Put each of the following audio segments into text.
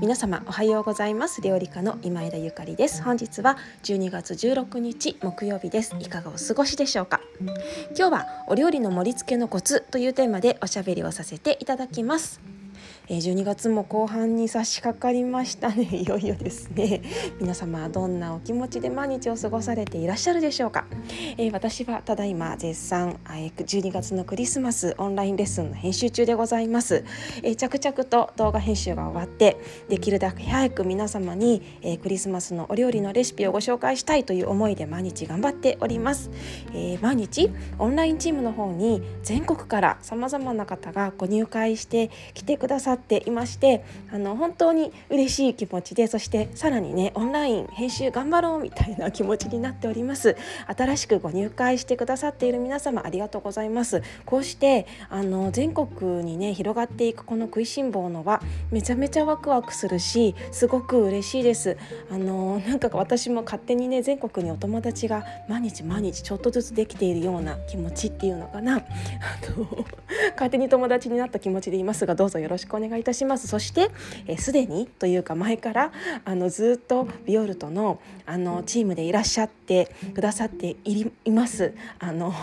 皆様おはようございます。料理家の今枝ゆかりです。本日は12月16日木曜日です。いかがお過ごしでしょうか？今日はお料理の盛り付けのコツというテーマでおしゃべりをさせていただきますえ12月も後半に差し掛かりましたね。いよいよですね。皆様どんなお気持ちで毎日を過ごされていらっしゃるでしょうか、えー、私はただいま絶賛、え12月のクリスマスオンラインレッスンの編集中でございます、えー、着々と動画編集が終わってできるだけ早く皆様に、えー、クリスマスのお料理のレシピをご紹介したいという思いで毎日頑張っております、え毎日オンラインチームの方に全国から様々な方がご入会して来てくださっていましてあの本当に嬉しい気持ちでそしてさらにねオンライン編集頑張ろうみたいな気持ちになっております。新しくご入会してくださっている皆様ありがとうございます。こうしてあの全国にね広がっていくこの食いしん坊のはめちゃめちゃワクワクするしすごく嬉しいです。あのなんか私も勝手にね全国にお友達が毎日毎日ちょっとずつできているような気持ちっていうのかな。あの勝手に友達になった気持ちでいますがどうぞよろしくお願い願いいたします。そしてすで、にというか前からあのずっとビオルトのあのチームでいらっしゃってくださっています。あの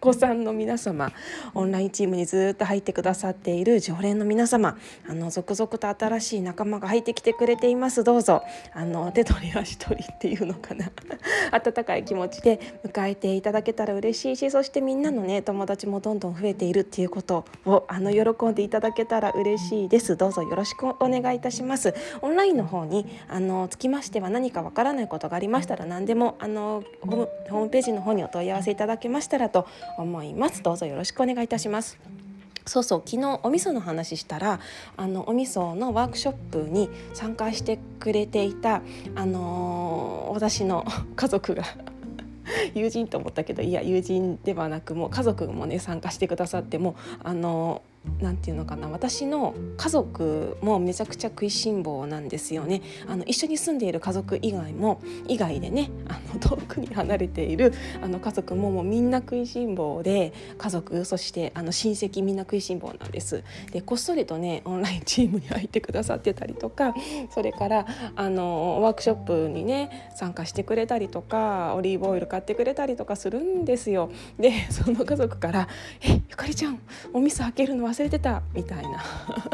子さんの皆様オンラインチームにずっと入ってくださっている常連の皆様あの続々と新しい仲間が入ってきてくれています。どうぞあの手取り足取りっていうのかな。温かい気持ちで迎えていただけたら嬉しいしそしてみんなのね友達もどんどん増えているっていうことをあの喜んでいただけたら嬉しいです。どうぞよろしくお願いいたします。オンラインの方にあのつきましては何かわからないことがありましたら何でもあのホームホームページの方にお問い合わせいただけましたらと思います。どうぞよろしくお願いいたします。そうそう昨日お味噌の話したらあのお味噌のワークショップに参加してくれていた、あのー、私の 家族が 友人と思ったけどいや友人ではなくもう家族もね参加してくださってもあのなんていうのかな私の家族もめちゃくちゃ食いしん坊なんですよね。あの一緒に住んでいる家族以外も以外でねあの遠くに離れているあの家族ももうみんな食いしん坊で家族そしてあの親戚みんな食いしん坊なんです。でこっそりとねオンラインチームに入ってくださってたりとかそれからあのワークショップにね参加してくれたりとかオリーブオイル買ってくれたりとかするんですよ。でその家族から「えゆかりちゃんお味噌開けるの忘れてたみたいな。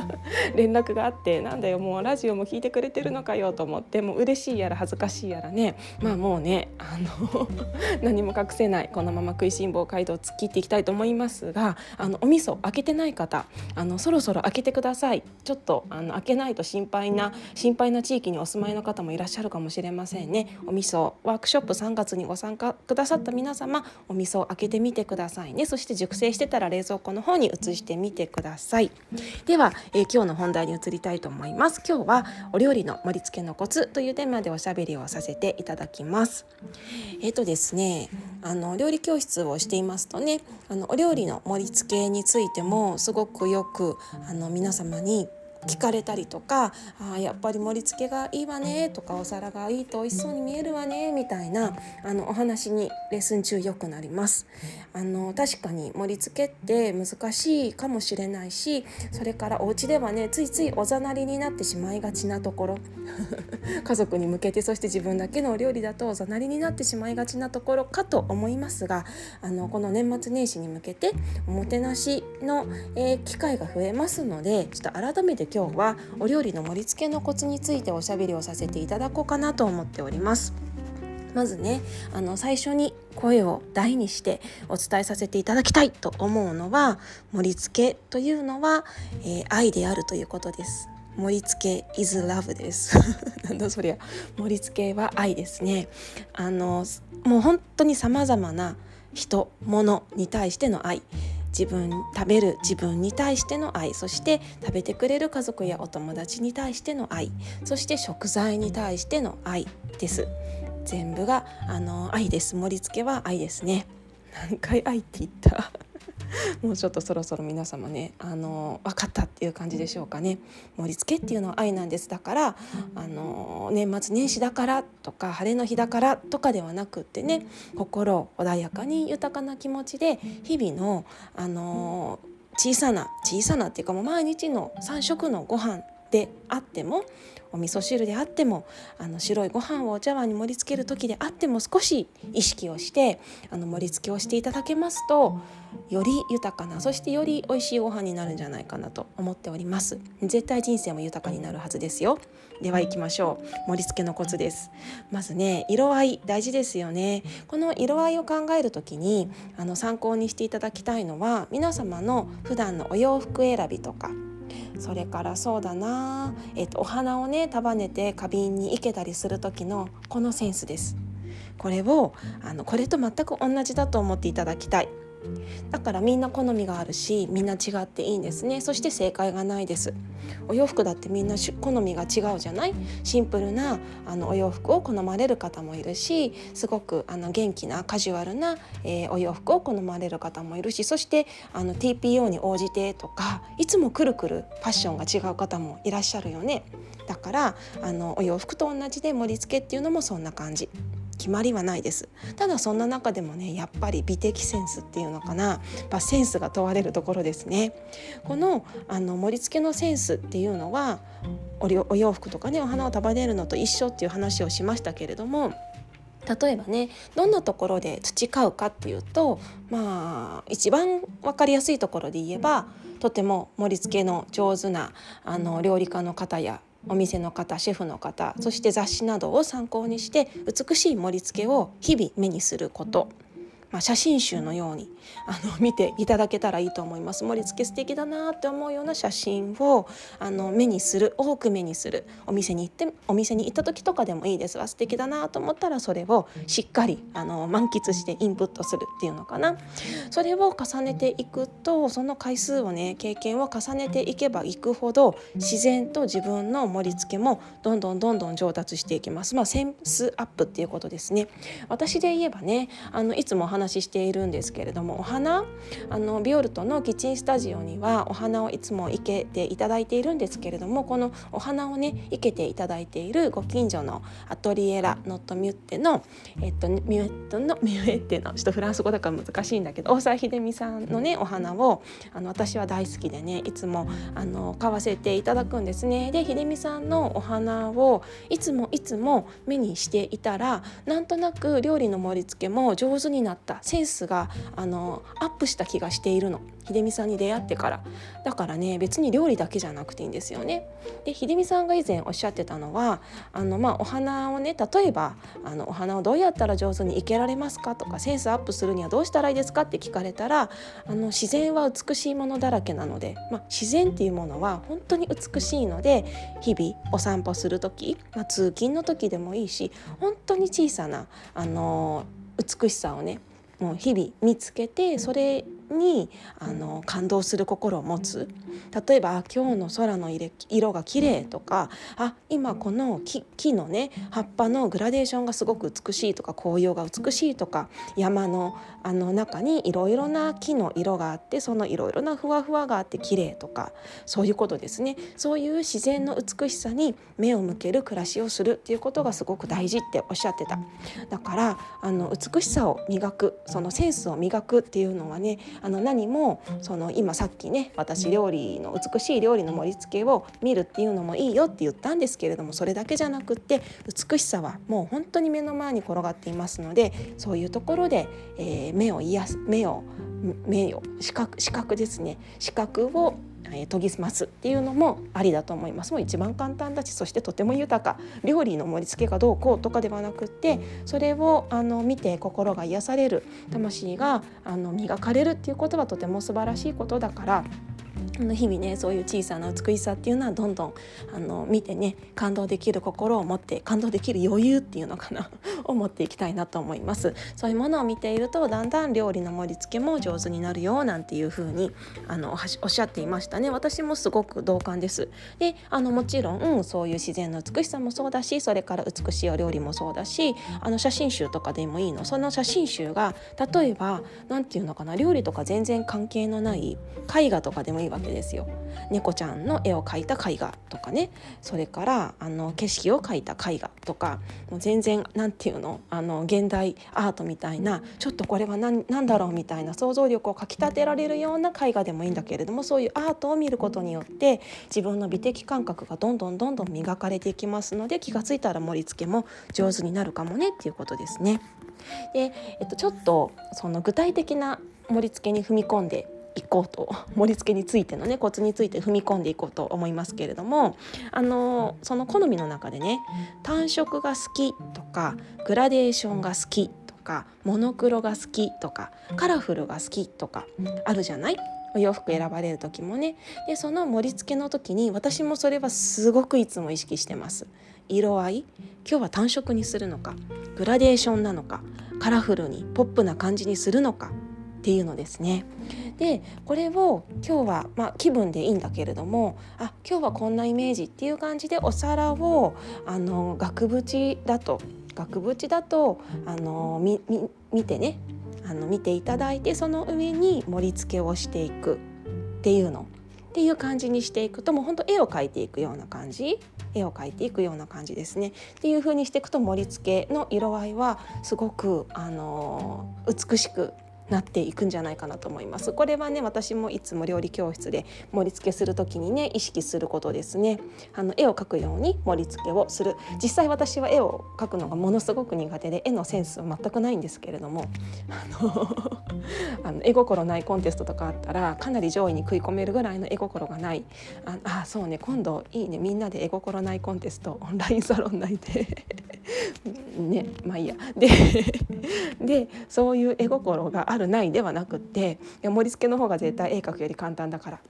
連絡があってなんだよもうラジオも聞いてくれてるのかよと思ってもう嬉しいやら恥ずかしいやらね。まあもうねあの 何も隠せないこのまま食いしん坊街道を突っ切っていきたいと思いますがあのお味噌開けてない方あのそろそろ開けてください。ちょっとあの開けないと心配な心配な地域にお住まいの方もいらっしゃるかもしれませんね。お味噌ワークショップ3月にご参加くださった皆様お味噌開けてみてくださいね。そして熟成してたら冷蔵庫の方に移してみててください。では、えー、今日の本題に移りたいと思います。今日はお料理の盛り付けのコツというテーマでおしゃべりをさせていただきます。えっ、ー、とですねあの料理教室をしていますとねあのお料理の盛り付けについてもすごくよくあの皆様に聞かれたりとか「あやっぱり盛り付けがいいわね」とか「お皿がいいと美味しそうに見えるわね」みたいなあのお話にレッスン中よくなります。あの確かに盛り付けって難しいかもしれないしそれからお家ではねついついおざなりになってしまいがちなところ 家族に向けてそして自分だけのお料理だとおざなりになってしまいがちなところかと思いますがあのこの年末年始に向けておもてなしの、えー、機会が増えますのでちょっと改めて今日はお料理の盛り付けのコツについておしゃべりをさせていただこうかなと思っております。まずねあの最初に声を大にしてお伝えさせていただきたいと思うのは盛り付けというのは、えー、愛であるということです。盛り付け is love です なんだそりゃ盛り付けは愛ですねあのもう本当に様々な人物に対しての愛自分食べる自分に対しての愛そして食べてくれる家族やお友達に対しての愛そして食材に対しての愛です。全部があの愛です。盛り付けは愛ですね。何回愛って言った？もうちょっとそろそろ皆様ねあの分かったっていう感じでしょうかね。盛り付けっていうのは愛なんですだからあの年末年始だからとか晴れの日だからとかではなくってね心穏やかに豊かな気持ちで日々のあの小さな小さなっていうかもう毎日の3食のご飯であってもお味噌汁であってもあの白いご飯をお茶碗に盛り付ける時であっても少し意識をしてあの盛り付けをしていただけますとより豊かなそしてより美味しいご飯になるんじゃないかなと思っております。絶対人生も豊かになるはずですよ。では行きましょう。盛り付けのコツです。まずね色合い大事ですよね。この色合いを考える時にあの参考にしていただきたいのは皆様の普段のお洋服選びとかそれからそうだな、えっと、お花をね束ねて花瓶に生けたりする時のこのセンスです。これをあのこれと全く同じだと思っていただきたい。だからみんな好みがあるしみんな違っていいんですね。そして正解がないです。お洋服だってみんな好みが違うじゃない？シンプルなあのお洋服を好まれる方もいるしすごくあの元気なカジュアルな、えー、お洋服を好まれる方もいるしそしてあの TPO に応じてとかいつもくるくるファッションが違う方もいらっしゃるよね。だからあのお洋服と同じで盛り付けっていうのもそんな感じ。決まりはないです。ただそんな中でもねやっぱり美的センスっていうのかな。やセンスが問われるところですね。このあの盛り付けのセンスっていうのはお洋服とかねお花を束ねるのと一緒っていう話をしましたけれども例えばねどんなところで培うかっていうとまあ一番分かりやすいところで言えばとても盛り付けの上手なあの料理家の方やお店の方シェフの方そして雑誌などを参考にして美しい盛り付けを日々目にすること。まあ、写真集のようにあの 見ていただけたらいいと思います。盛り付け素敵だなって思うような写真をあの目にする多く目にするお店に行ってお店に行った時とかでもいいです。わ素敵だなと思ったらそれをしっかりあの満喫してインプットするっていうのかな。それを重ねていくとその回数をね経験を重ねていけばいくほど自然と自分の盛り付けもどんどんどんどん上達していきます。まあセンスアップっていうことですね。私で言えばねあのいつも話話しているんですけれどもお花あのビオルトのキッチンスタジオにはお花をいつも生けていただいているんですけれどもこのお花をね生けていただいているご近所のアトリエラノットミュッテのえっとミュットのミュッテのちょっとフランス語だから難しいんだけど大沢秀美さんのねお花をあの私は大好きでねいつもあの買わせていただくんですね。で秀美さんのお花をいつもいつも目にしていたらなんとなく料理の盛り付けも上手になってったセンスがあのアップした気がしているの秀美さんに出会ってからだからね別に料理だけじゃなくていいんですよね。で秀美さんが以前おっしゃってたのはあの、まあ、お花をね例えばあのお花をどうやったら上手に生けられますかとかセンスアップするにはどうしたらいいですかって聞かれたらあの自然は美しいものだらけなので、まあ、自然っていうものは本当に美しいので日々お散歩する時、まあ、通勤の時でもいいし本当に小さなあの美しさをねもう日々見つけてそれにあの感動する心を持つ。例えば「今日の空の色が綺麗とか「あ今この木木のね葉っぱのグラデーションがすごく美しい」とか「紅葉が美しい」とか山のあの中にいろいろな木の色があってそのいろいろなふわふわがあって綺麗とかそういうことですね。そういう自然の美しさに目を向ける暮らしをするっていうことがすごく大事っておっしゃってた。だからあの美しさを磨くそのセンスを磨くっていうのはねあの何もその今さっきね私料理の美しい料理の盛り付けを見るっていうのもいいよって言ったんですけれどもそれだけじゃなくって美しさはもう本当に目の前に転がっていますのでそういうところで、えー、目を癒す目を目を視覚視覚ですね視覚をえ研ぎ澄ますっていうのもありだと思います。もう一番簡単だしそしてとても豊か。料理の盛り付けがどうこうとかではなくってそれをあの見て心が癒される。魂があの磨かれるっていうことはとても素晴らしいことだからあの日々ねそういう小さな美しさっていうのはどんどんあの見てね感動できる心を持って感動できる余裕っていうのかな を持っていきたいなと思います。そういうものを見ているとだんだん料理の盛り付けも上手になるよなんていう風にあのおっしゃっていましたね。私もすごく同感です。であのもちろん、うん、そういう自然の美しさもそうだしそれから美しいお料理もそうだしあの写真集とかでもいいの。その写真集が例えば何て言うのかな料理とか全然関係のない絵画とかでもいいわわけですよ。猫ちゃんの絵を描いた絵画とかね。それからあの景色を描いた絵画とか。もう全然何て言うの？あの現代アートみたいなちょっとこれは何何だろうみたいな想像力をかきたてられるような絵画でもいいんだけれどもそういうアートを見ることによって自分の美的感覚がどんどんどんどん磨かれていきますので気が付いたら盛り付けも上手になるかもねっていうことですね。で、えっと、ちょっとその具体的な盛り付けに踏み込んでいこうと盛り付けについてのねコツについて踏み込んでいこうと思いますけれどもあのその好みの中でね単色が好きとかグラデーションが好きとかモノクロが好きとかカラフルが好きとかあるじゃない？お洋服選ばれる時もね。でその盛り付けの時に私もそれはすごくいつも意識してます。色合い？今日は単色にするのか？グラデーションなのか？カラフルにポップな感じにするのか？っていうのですね。でこれを今日は、まあ、気分でいいんだけれどもあ今日はこんなイメージっていう感じでお皿をあの額縁だと額縁だとあのみみ見てねあの見ていただいてその上に盛り付けをしていくっていうのっていう感じにしていくともうほんと絵を描いていくような感じ絵を描いていくような感じですね。っていう風にしていくと盛り付けの色合いはすごくあの美しくなっていくんじゃないかなと思います。これはね私もいつも料理教室で盛り付けする時にね意識することですね。あの絵を描くように盛り付けをする。実際私は絵を描くのがものすごく苦手で絵のセンスは全くないんですけれどもあの あの絵心ないコンテストとかあったらかなり上位に食い込めるぐらいの絵心がない。ああそうね今度いいねみんなで絵心ないコンテストオンラインサロン内で ねまあいいや。で でそういう絵心があるないではなくって盛り付けの方が絶対絵描くより簡単だから。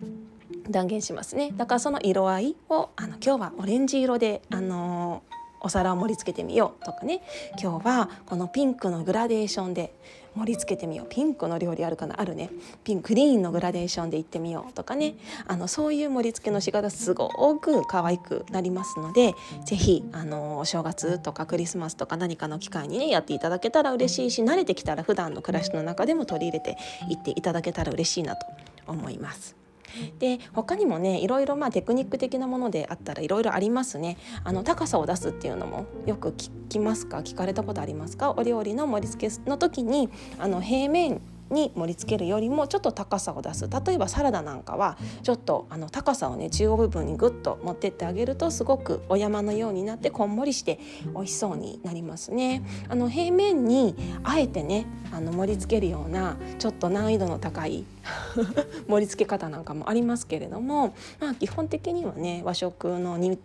断言しますね。だからその色合いをあの今日はオレンジ色であのお皿を盛り付けてみようとかね。今日はこのピンクのグラデーションで盛り付けてみよう。ピンクの料理あるかな？あるね。ピンクグリーンのグラデーションでいってみようとかね。あのそういう盛り付けの仕方すごく可愛くなりますので是非お正月とかクリスマスとか何かの機会にねやっていただけたら嬉しいし慣れてきたら普段の暮らしの中でも取り入れていっていただけたら嬉しいなと思います。で他にもねいろいろまあテクニック的なものであったらいろいろありますね。あの高さを出すっていうのもよく聞きますか？聞かれたことありますか？お料理の盛り付けの時にあの平面に盛り付けるよりもちょっと高さを出す。例えばサラダなんかはちょっとあの高さをね中央部分にグッと持ってってあげるとすごくお山のようになってこんもりして美味しそうになりますね。あの平面にあえてねあの盛り付けるようなちょっと難易度の高い 盛り付け方なんかもありますけれども、まあ、基本的にはね和食の煮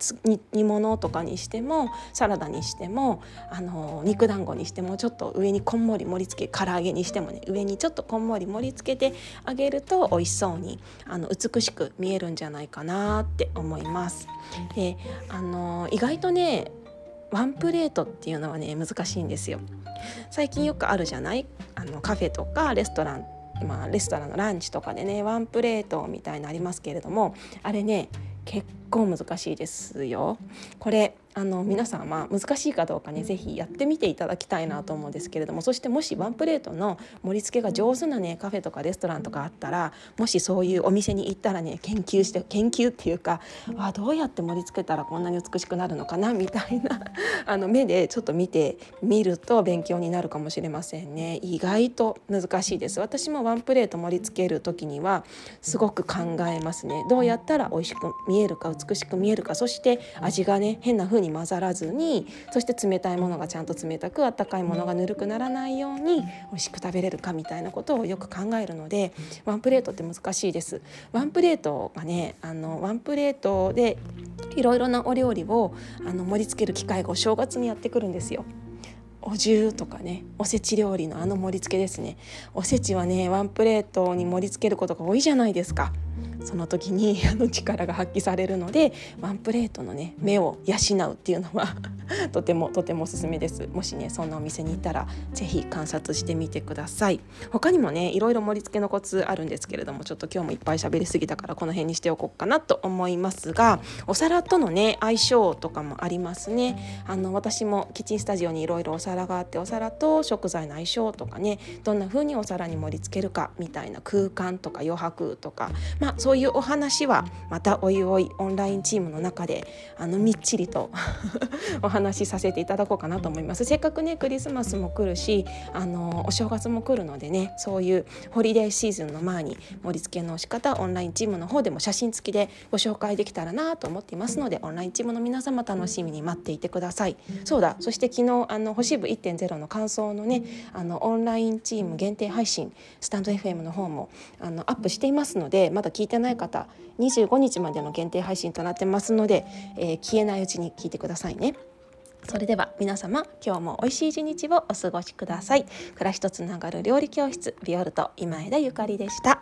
物とかにしてもサラダにしてもあの肉団子にしてもちょっと上にこんもり盛り付け唐揚げにしてもね上にちょっとこんもり盛り付けてあげると美味しそうにあの美しく見えるんじゃないかなって思います。であの意外とねワンプレートっていうのはね難しいんですよ。最近よくあるじゃない？あのカフェとかレストランまあ、レストランのランチとかでねワンプレートみたいなありますけれどもあれね結構難しいですよ。これあの皆さんは難しいかどうかね是非やってみていただきたいなと思うんですけれどもそしてもしワンプレートの盛り付けが上手なねカフェとかレストランとかあったらもしそういうお店に行ったらね研究して研究っていうかあどうやって盛り付けたらこんなに美しくなるのかなみたいな あの目でちょっと見てみると勉強になるかもしれませんね。意外と難しいです。私もワンプレート盛り付ける時にはすごく考えますね。どうやったら美味しく見えるか美しく見えるかそして味がね変な風に混ざらずにそして冷たいものがちゃんと冷たくあったかいものがぬるくならないように美味しく食べれるかみたいなことをよく考えるのでワンプレートって難しいです。ワンプレートがねあのワンプレートでいろいろなお料理をあの盛り付ける機会がお正月にやってくるんですよ。お重とかねおせち料理のあの盛り付けですねおせちはねワンプレートに盛り付けることが多いじゃないですかその時に あの力が発揮されるのでワンプレートのね目を養うっていうのは とてもとてもおすすめです。もしねそんなお店に行ったら是非観察してみてください。他にもねいろいろ盛り付けのコツあるんですけれどもちょっと今日もいっぱい喋りすぎたからこの辺にしておこうかなと思いますがお皿とのね相性とかもありますね。あの私もキッチンスタジオにいろいろお皿があってお皿と食材の相性とかねどんな風にお皿に盛り付けるかみたいな空間とか余白とかまあそういうお話はまたおいおいオンラインチームの中であのみっちりと お話しさせていただこうかなと思います。せっかくねクリスマスも来るしあのお正月も来るのでねそういうホリデーシーズンの前に盛り付けの仕方オンラインチームの方でも写真付きでご紹介できたらなと思っていますのでオンラインチームの皆様楽しみに待っていてください。そうだ。そして昨日あの星部1.0の感想のねあのオンラインチーム限定配信スタンド FM の方もあのアップしていますのでまだ聞いてない方25日までの限定配信となってますので、えー、消えないうちに聞いてくださいね。それでは皆様今日も美味しい一日をお過ごしください暮らしとつながる料理教室ビオルト今枝ゆかりでした